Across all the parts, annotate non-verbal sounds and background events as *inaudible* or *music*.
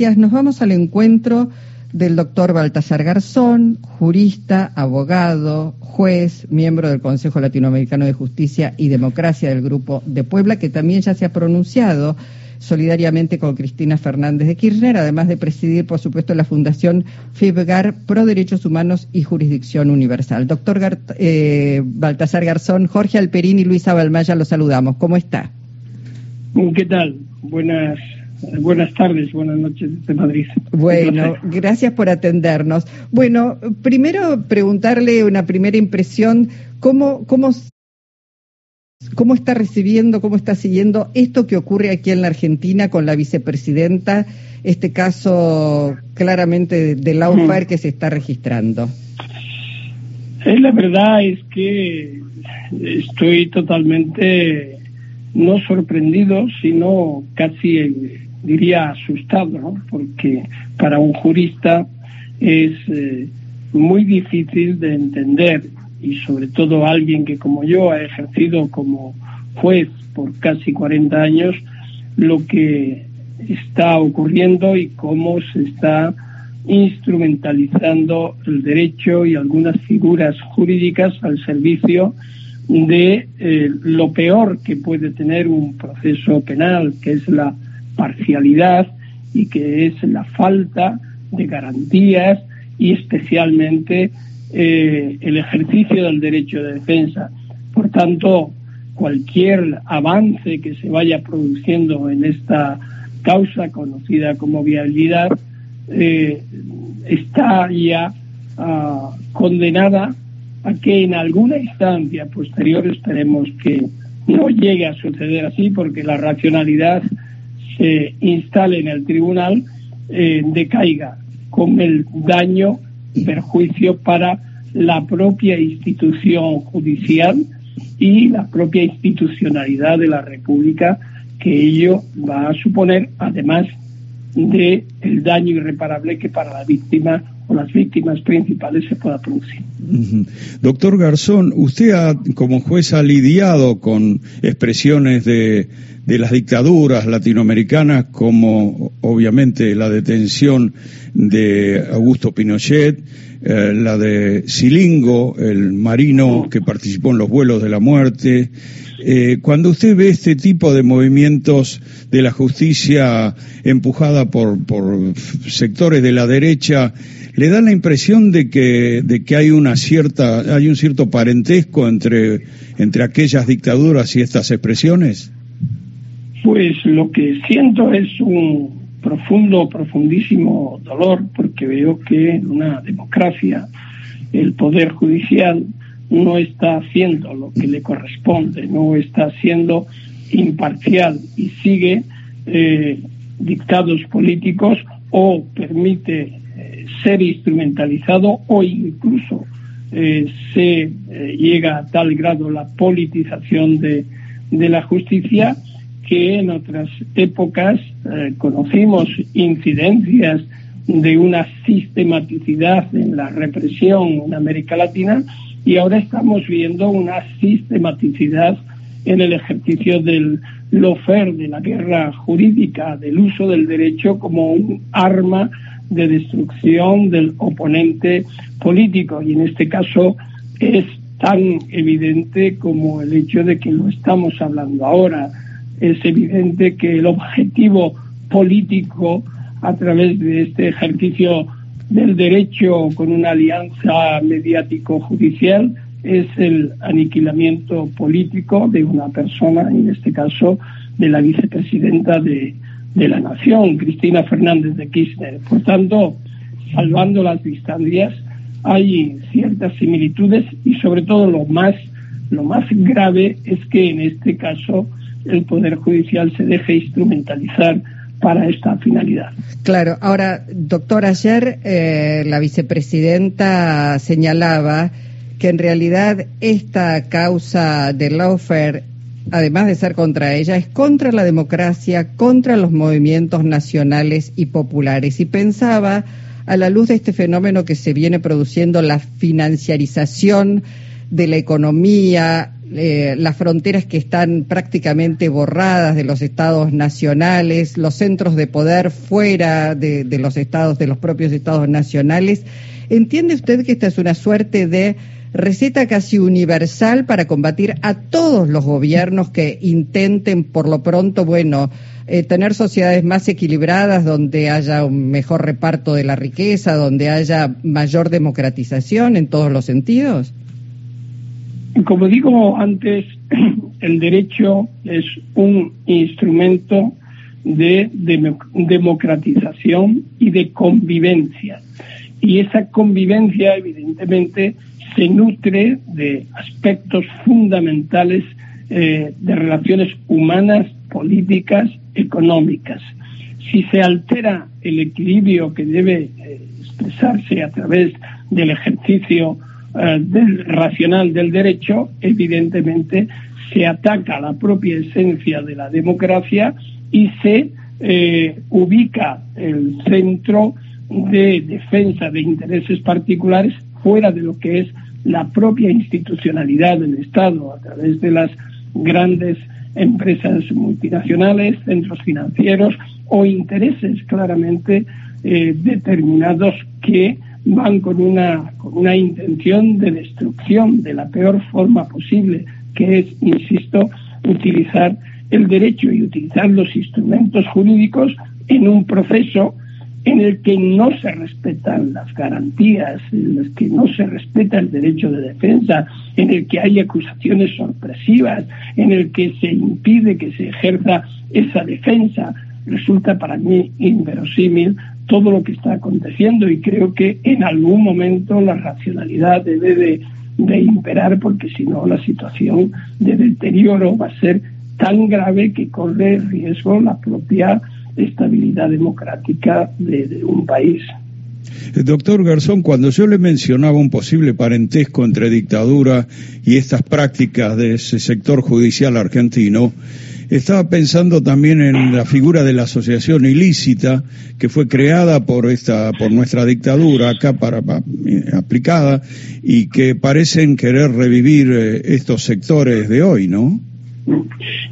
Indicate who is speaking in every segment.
Speaker 1: Nos vamos al encuentro del doctor Baltasar Garzón, jurista, abogado, juez, miembro del Consejo Latinoamericano de Justicia y Democracia del Grupo de Puebla, que también ya se ha pronunciado solidariamente con Cristina Fernández de Kirchner, además de presidir, por supuesto, la Fundación FIBGAR Pro Derechos Humanos y Jurisdicción Universal. Doctor eh, Baltasar Garzón, Jorge Alperín y Luisa Balmaya, los saludamos. ¿Cómo está?
Speaker 2: ¿Qué tal? Buenas Buenas tardes, buenas noches desde Madrid.
Speaker 1: Bueno, gracias por atendernos. Bueno, primero preguntarle una primera impresión, ¿cómo, cómo, cómo está recibiendo, cómo está siguiendo esto que ocurre aquí en la Argentina con la vicepresidenta, este caso claramente de la que se está registrando?
Speaker 2: La verdad es que estoy totalmente no sorprendido, sino casi diría asustado, ¿no? porque para un jurista es eh, muy difícil de entender y sobre todo alguien que como yo ha ejercido como juez por casi 40 años lo que está ocurriendo y cómo se está instrumentalizando el derecho y algunas figuras jurídicas al servicio de eh, lo peor que puede tener un proceso penal, que es la parcialidad y que es la falta de garantías y especialmente eh, el ejercicio del derecho de defensa. Por tanto, cualquier avance que se vaya produciendo en esta causa conocida como viabilidad eh, está ya ah, condenada a que en alguna instancia posterior esperemos que no llegue a suceder así porque la racionalidad se instale en el tribunal eh, decaiga con el daño perjuicio para la propia institución judicial y la propia institucionalidad de la República que ello va a suponer, además de el daño irreparable que para la víctima o las víctimas principales se pueda producir.
Speaker 3: Doctor Garzón, usted ha, como juez ha lidiado con expresiones de, de las dictaduras latinoamericanas como obviamente la detención de Augusto Pinochet, eh, la de Silingo, el marino que participó en los vuelos de la muerte. Eh, cuando usted ve este tipo de movimientos de la justicia empujada por, por sectores de la derecha, ¿le da la impresión de que, de que hay una cierta, hay un cierto parentesco entre, entre aquellas dictaduras y estas expresiones?
Speaker 2: Pues lo que siento es un profundo, profundísimo dolor, porque veo que en una democracia el Poder Judicial no está haciendo lo que le corresponde, no está siendo imparcial y sigue eh, dictados políticos o permite eh, ser instrumentalizado o incluso eh, se llega a tal grado la politización de, de la justicia que en otras épocas eh, conocimos incidencias de una sistematicidad en la represión en América Latina y ahora estamos viendo una sistematicidad en el ejercicio del lofer, de la guerra jurídica, del uso del derecho como un arma de destrucción del oponente político. Y en este caso es tan evidente como el hecho de que lo estamos hablando ahora es evidente que el objetivo político a través de este ejercicio del derecho con una alianza mediático-judicial es el aniquilamiento político de una persona, en este caso de la vicepresidenta de, de la Nación, Cristina Fernández de Kirchner. Por tanto, salvando las distancias, hay ciertas similitudes y sobre todo lo más, lo más grave es que en este caso el Poder Judicial se deje instrumentalizar para esta finalidad.
Speaker 1: Claro, ahora, doctor, ayer eh, la vicepresidenta señalaba que en realidad esta causa de lawfare, además de ser contra ella, es contra la democracia, contra los movimientos nacionales y populares. Y pensaba, a la luz de este fenómeno que se viene produciendo, la financiarización de la economía, eh, las fronteras que están prácticamente borradas de los estados nacionales, los centros de poder fuera de, los estados, de los propios estados nacionales. ¿Entiende usted que esta es una suerte de receta casi universal para combatir a todos los gobiernos que intenten, por lo pronto, bueno, eh, tener sociedades más equilibradas, donde haya un mejor reparto de la riqueza, donde haya mayor democratización en todos los sentidos?
Speaker 2: Como digo antes, *clears throat* el derecho es un instrumento de democratización y de convivencia. Y esa convivencia, evidentemente, se nutre de aspectos fundamentales eh, de relaciones humanas, políticas, económicas. Si se altera el equilibrio que debe eh, expresarse a través del ejercicio eh, del racional del derecho, evidentemente se ataca la propia esencia de la democracia y se ubica el centro de defensa de intereses particulares fuera de lo que es la propia institucionalidad del Estado a través de las grandes empresas multinacionales, centros financieros o intereses claramente eh, determinados que van con una, con una intención de destrucción de la peor forma posible, que es, insisto, utilizar el derecho y utilizar los instrumentos jurídicos en un proceso en el que no se respetan las garantías, en el que no se respeta el derecho de defensa, en el que hay acusaciones sorpresivas, en el que se impide que se ejerza esa defensa, resulta para mí inverosímil todo lo que está aconteciendo y creo que en algún momento la racionalidad debe de, de imperar porque si no la situación de deterioro va a ser tan grave que corre riesgo la propia estabilidad democrática de, un país.
Speaker 3: Eh, doctor Garzón, cuando yo le mencionaba un posible parentesco entre dictadura y estas prácticas de ese sector judicial argentino, estaba pensando también en la figura de la asociación ilícita que fue creada por esta, por nuestra dictadura acá para, aplicada y que parecen querer revivir eh, estos sectores de hoy, ¿no?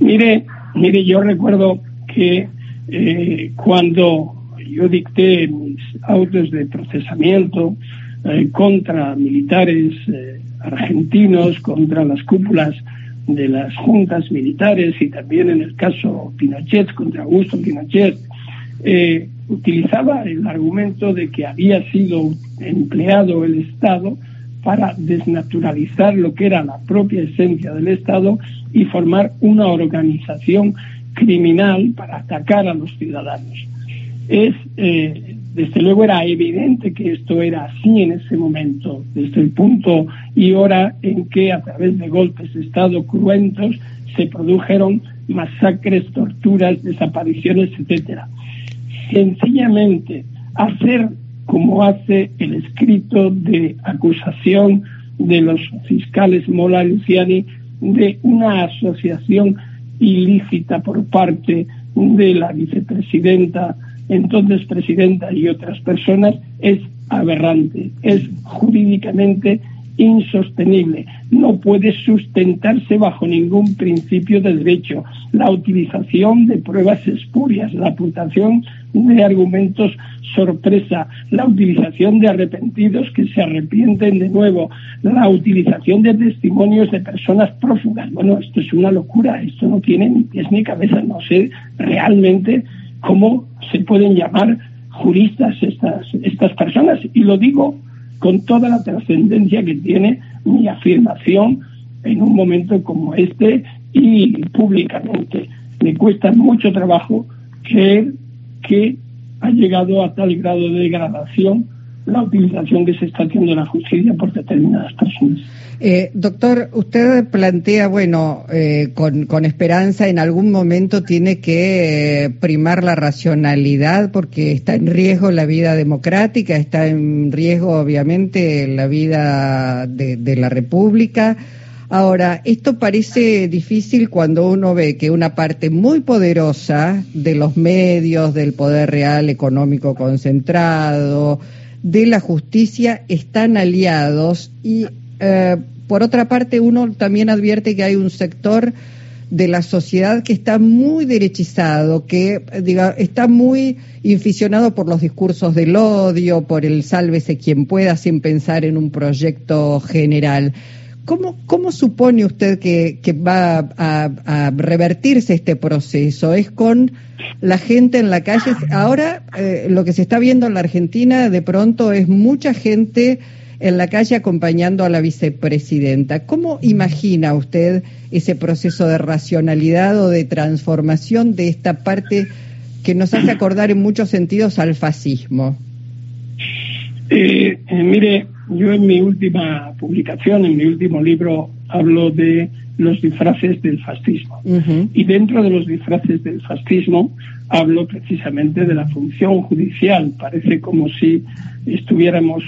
Speaker 2: Mire, mire, yo recuerdo que eh, cuando yo dicté mis autos de procesamiento eh, contra militares argentinos, contra las cúpulas de las juntas militares y también en el caso Pinochet, contra Augusto Pinochet, utilizaba el argumento de que había sido empleado el Estado para desnaturalizar lo que era la propia esencia del Estado y formar una organización criminal para atacar a los ciudadanos. Es, eh, desde luego era evidente que esto era así en ese momento, desde el punto y hora en que a través de golpes de Estado cruentos se produjeron masacres, torturas, desapariciones, etcétera. Sencillamente hacer como hace el escrito de acusación de los fiscales Mola Luciani de una asociación ilícita por parte de la vicepresidenta, entonces presidenta y otras personas, es aberrante, es jurídicamente insostenible, no puede sustentarse bajo ningún principio de derecho. La utilización de pruebas espurias, la apuntación de argumentos sorpresa, la utilización de arrepentidos que se arrepienten de nuevo, la utilización de testimonios de personas prófugas. Bueno, esto es una locura, esto no tiene ni pies ni cabeza, no sé realmente cómo se pueden llamar juristas estas, estas personas. Y lo digo con toda la trascendencia que tiene mi afirmación en un momento como este y públicamente. Me cuesta mucho trabajo creer que ha llegado a tal grado de degradación la utilización que se está haciendo de la justicia por determinadas personas.
Speaker 1: Eh, doctor, usted plantea, bueno, eh, con, con, esperanza, en algún momento tiene que eh, primar la racionalidad porque está en riesgo la vida democrática, está en riesgo, obviamente, la vida de, de la República. Ahora, esto parece difícil cuando uno ve que una parte muy poderosa de los medios, del poder real económico concentrado, de la justicia, están aliados y eh, por otra parte, uno también advierte que hay un sector de la sociedad que está muy derechizado, que diga, está muy inficionado por los discursos del odio, por el sálvese quien pueda sin pensar en un proyecto general. ¿Cómo, supone usted que, va a, revertirse este proceso? ¿Es con la gente en la calle? Ahora eh, lo que se está viendo en la Argentina de pronto es mucha gente en la calle acompañando a la vicepresidenta. ¿Cómo imagina usted ese proceso de racionalidad o de transformación de esta parte que nos hace acordar en muchos sentidos al fascismo?
Speaker 2: Eh, mire, yo en mi última publicación, en mi último libro, hablo de los disfraces del fascismo. Y dentro de los disfraces del fascismo hablo precisamente de la función judicial. Parece como si estuviéramos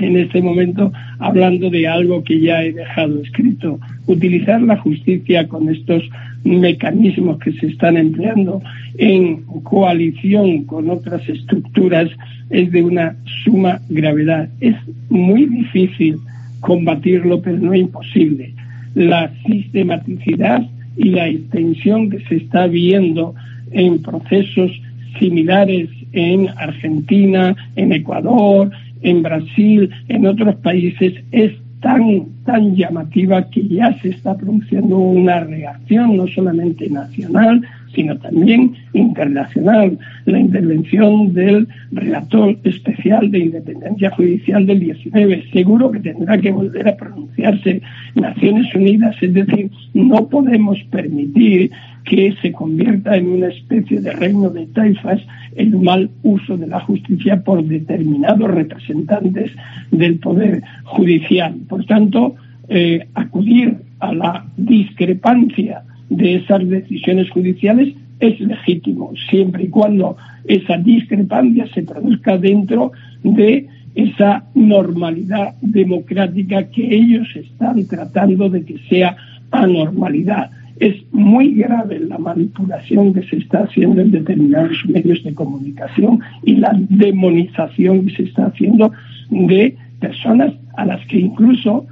Speaker 2: en este momento hablando de algo que ya he dejado escrito. Utilizar la justicia con estos mecanismos que se están empleando en coalición con otras estructuras es de una suma gravedad. Es muy difícil combatirlo, pero no imposible. La sistematicidad y la extensión que se está viendo en procesos similares en Argentina, en Ecuador, en Brasil, en otros países, es tan, tan llamativa que ya se está produciendo una reacción no solamente nacional, sino también internacional. La intervención del relator especial de independencia judicial del 19 seguro que tendrá que volver a pronunciarse Naciones Unidas, es decir, no podemos permitir que se convierta en una especie de reino de taifas el mal uso de la justicia por determinados representantes del poder judicial. Por tanto, eh, acudir a la discrepancia de esas decisiones judiciales es legítimo, siempre y cuando esa discrepancia se produzca dentro de esa normalidad democrática que ellos están tratando de que sea anormalidad. Es muy grave la manipulación que se está haciendo en determinados medios de comunicación y la demonización que se está haciendo de personas a las que incluso,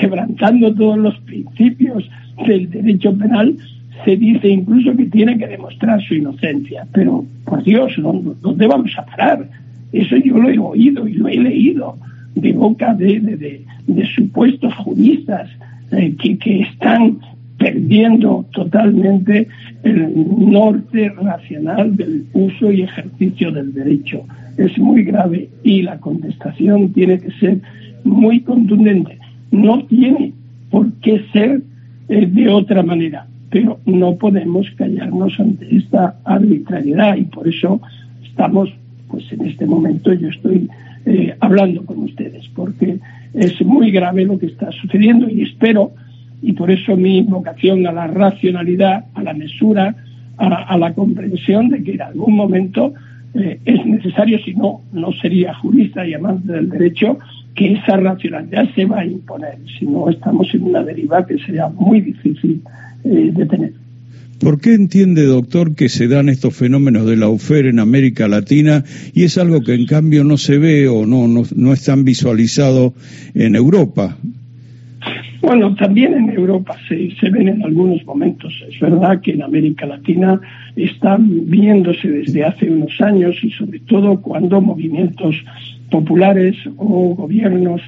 Speaker 2: quebrantando todos los principios del derecho penal, se dice incluso que tiene que demostrar su inocencia. Pero, por Dios, ¿dónde, vamos a parar? Eso yo lo he oído y lo he leído de boca de, supuestos juristas eh, que, que están perdiendo totalmente el norte racional del uso y ejercicio del derecho. Es muy grave y la contestación tiene que ser muy contundente. No tiene por qué ser eh, de otra manera, pero no podemos callarnos ante esta arbitrariedad y por eso estamos, pues en este momento yo estoy eh, hablando con ustedes, porque es muy grave lo que está sucediendo y espero y por eso mi invocación a la racionalidad, a la mesura, a, la comprensión de que en algún momento eh, es necesario, si no, no sería jurista y amante del derecho, que esa racionalidad se va a imponer. Si no, estamos en una deriva que sería muy difícil eh, de tener.
Speaker 3: ¿Por qué entiende, doctor, que se dan estos fenómenos de la UFER en América Latina y es algo que en cambio no se ve o no, no, no es tan visualizado en Europa?
Speaker 2: Bueno, también en Europa se, se, ven en algunos momentos. Es verdad que en América Latina están viéndose desde hace unos años y sobre todo cuando movimientos populares o gobiernos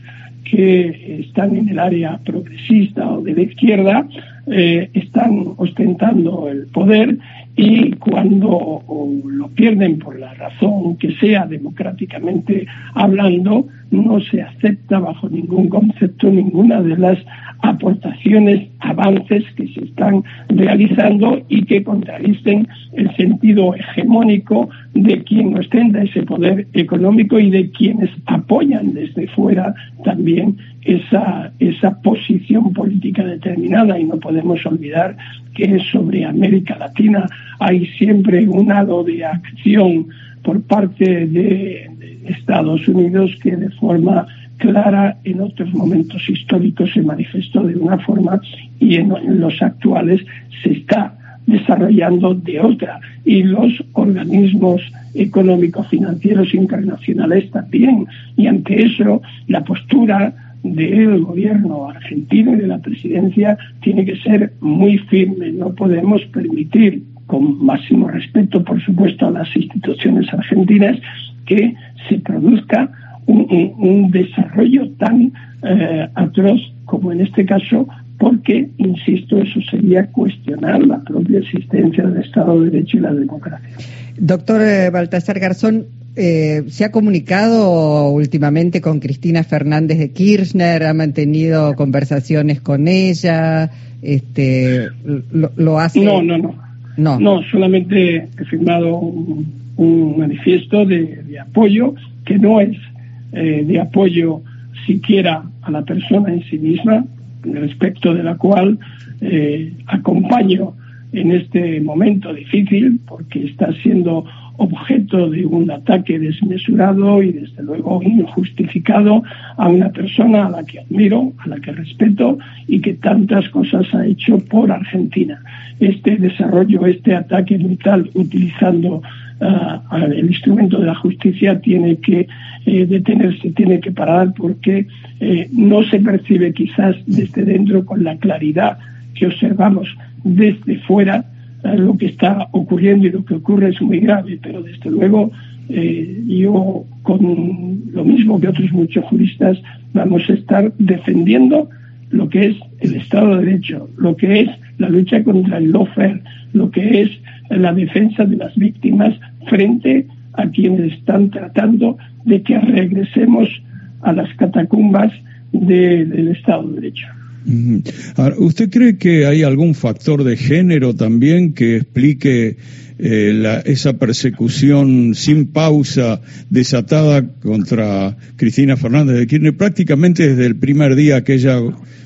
Speaker 2: que están en el área progresista o de la izquierda eh, están ostentando el poder y cuando lo pierden por la razón que sea democráticamente hablando, no se acepta bajo ningún concepto ninguna de las aportaciones, avances que se están realizando y que contradicen el sentido hegemónico de quien ostenta ese poder económico y de quienes apoyan desde fuera también esa, esa posición política determinada. Y no podemos olvidar que sobre América Latina hay siempre un halo de acción por parte de Estados Unidos que de forma clara en otros momentos históricos se manifestó de una forma y en, los actuales se está desarrollando de otra. Y los organismos económicos financieros internacionales también. Y ante eso, la postura del gobierno argentino y de la presidencia tiene que ser muy firme. No podemos permitir, con máximo respeto, por supuesto, a las instituciones argentinas, que se produzca un, desarrollo tan eh, atroz como en este caso, porque, insisto, eso sería cuestionar la propia existencia del Estado de Derecho y la democracia.
Speaker 1: Doctor eh, Baltasar Garzón, eh, ¿se ha comunicado últimamente con Cristina Fernández de Kirchner? ¿Ha mantenido conversaciones con ella? Este, lo, hace?
Speaker 2: No, no, no. No, no solamente he firmado un, manifiesto de, apoyo que no es eh, de apoyo siquiera a la persona en sí misma, respecto de la cual eh, acompaño en este momento difícil porque está siendo objeto de un ataque desmesurado y desde luego injustificado a una persona a la que admiro, a la que respeto y que tantas cosas ha hecho por Argentina. Este desarrollo, este ataque brutal utilizando ah, el instrumento de la justicia tiene que eh, detenerse, tiene que parar porque eh, no se percibe quizás desde dentro con la claridad que observamos desde fuera lo que está ocurriendo y lo que ocurre es muy grave, pero desde luego yo con lo mismo que otros muchos juristas vamos a estar defendiendo lo que es el Estado de Derecho, lo que es la lucha contra el lawfare, lo que es la defensa de las víctimas frente a quienes están tratando de que regresemos a las catacumbas del Estado de Derecho.
Speaker 3: ¿Usted cree que hay algún factor de género también que explique eh, esa persecución sin pausa desatada contra Cristina Fernández de Kirchner prácticamente desde el primer día que ella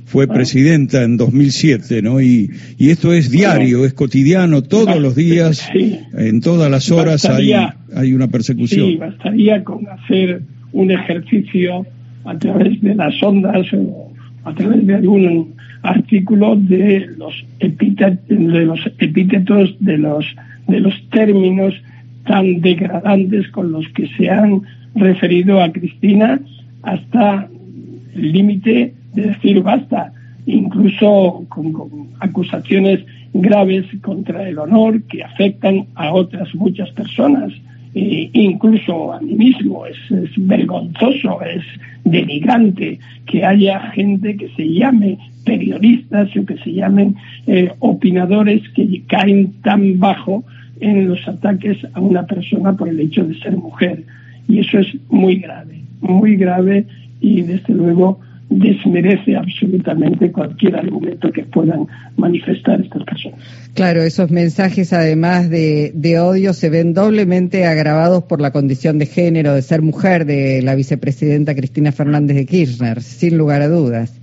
Speaker 3: fue presidenta en 2007, ¿no? Y, y esto es diario, es cotidiano, todos los días, en todas las horas hay, hay una persecución.
Speaker 2: Sí, bastaría con hacer un ejercicio a través de las ondas o a través de algún artículo de los, de los epítetos, de los, de los términos tan degradantes con los que se han referido a Cristina hasta el límite de decir basta, incluso con, acusaciones graves contra el honor que afectan a otras muchas personas, incluso a mí mismo. Es, vergonzoso, es denigrante que haya gente que se llame periodistas o que se llamen eh, opinadores que caen tan bajo en los ataques a una persona por el hecho de ser mujer. Y eso es muy grave, muy grave y desde luego desmerece absolutamente cualquier argumento que puedan manifestar estas personas.
Speaker 1: Claro, esos mensajes además de, odio se ven doblemente agravados por la condición de género, de ser mujer de la vicepresidenta Cristina Fernández de Kirchner, sin lugar a dudas.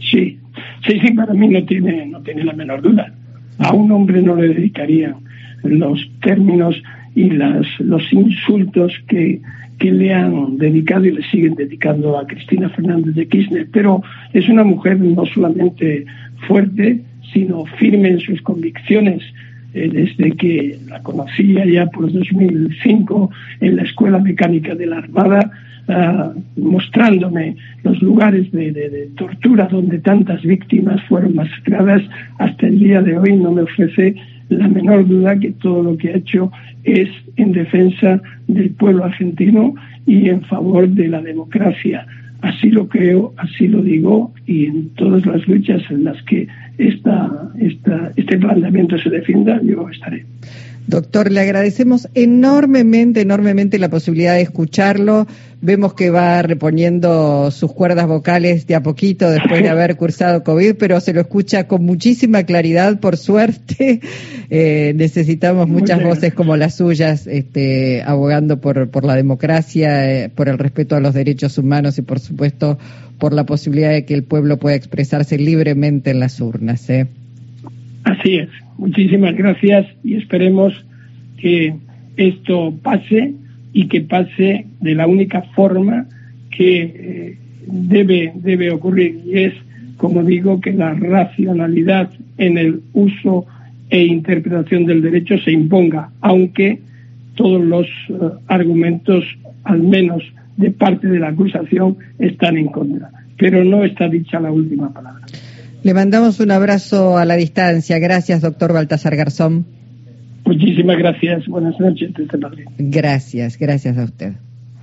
Speaker 2: Sí, sí, sí, para mí no tiene, no tiene la menor duda. A un hombre no le dedicaría los términos y las, los insultos que que le han dedicado y le siguen dedicando a Cristina Fernández de Kirchner, pero es una mujer no solamente fuerte, sino firme en sus convicciones. Eh, desde que la conocía ya por 2005 en la Escuela Mecánica de la Armada, ah, mostrándome los lugares de, tortura donde tantas víctimas fueron masacradas, hasta el día de hoy no me ofrece la menor duda que todo lo que ha hecho es en defensa del pueblo argentino y en favor de la democracia. Así lo creo, así lo digo, y en todas las luchas en las que esta, esta, este planteamiento se defienda, yo estaré.
Speaker 1: Doctor, le agradecemos enormemente, enormemente la posibilidad de escucharlo. Vemos que va reponiendo sus cuerdas vocales de a poquito después de haber cursado COVID, pero se lo escucha con muchísima claridad, por suerte. *laughs* Eh, necesitamos muchas voces como las suyas, este, abogando por, por la democracia, eh, por el respeto a los derechos humanos y, por supuesto, por la posibilidad de que el pueblo pueda expresarse libremente en las urnas. ¿eh?
Speaker 2: Así es. Muchísimas gracias y esperemos que esto pase y que pase de la única forma que eh, debe, debe ocurrir y es, como digo, que la racionalidad en el uso e interpretación del derecho se imponga, aunque todos los eh, argumentos, al menos de parte de la acusación, están en contra. pero no está dicha la última palabra.
Speaker 1: Le mandamos un abrazo a la distancia. Gracias, doctor Baltasar Garzón.
Speaker 2: Muchísimas gracias. Buenas noches.
Speaker 1: Gracias, gracias a usted.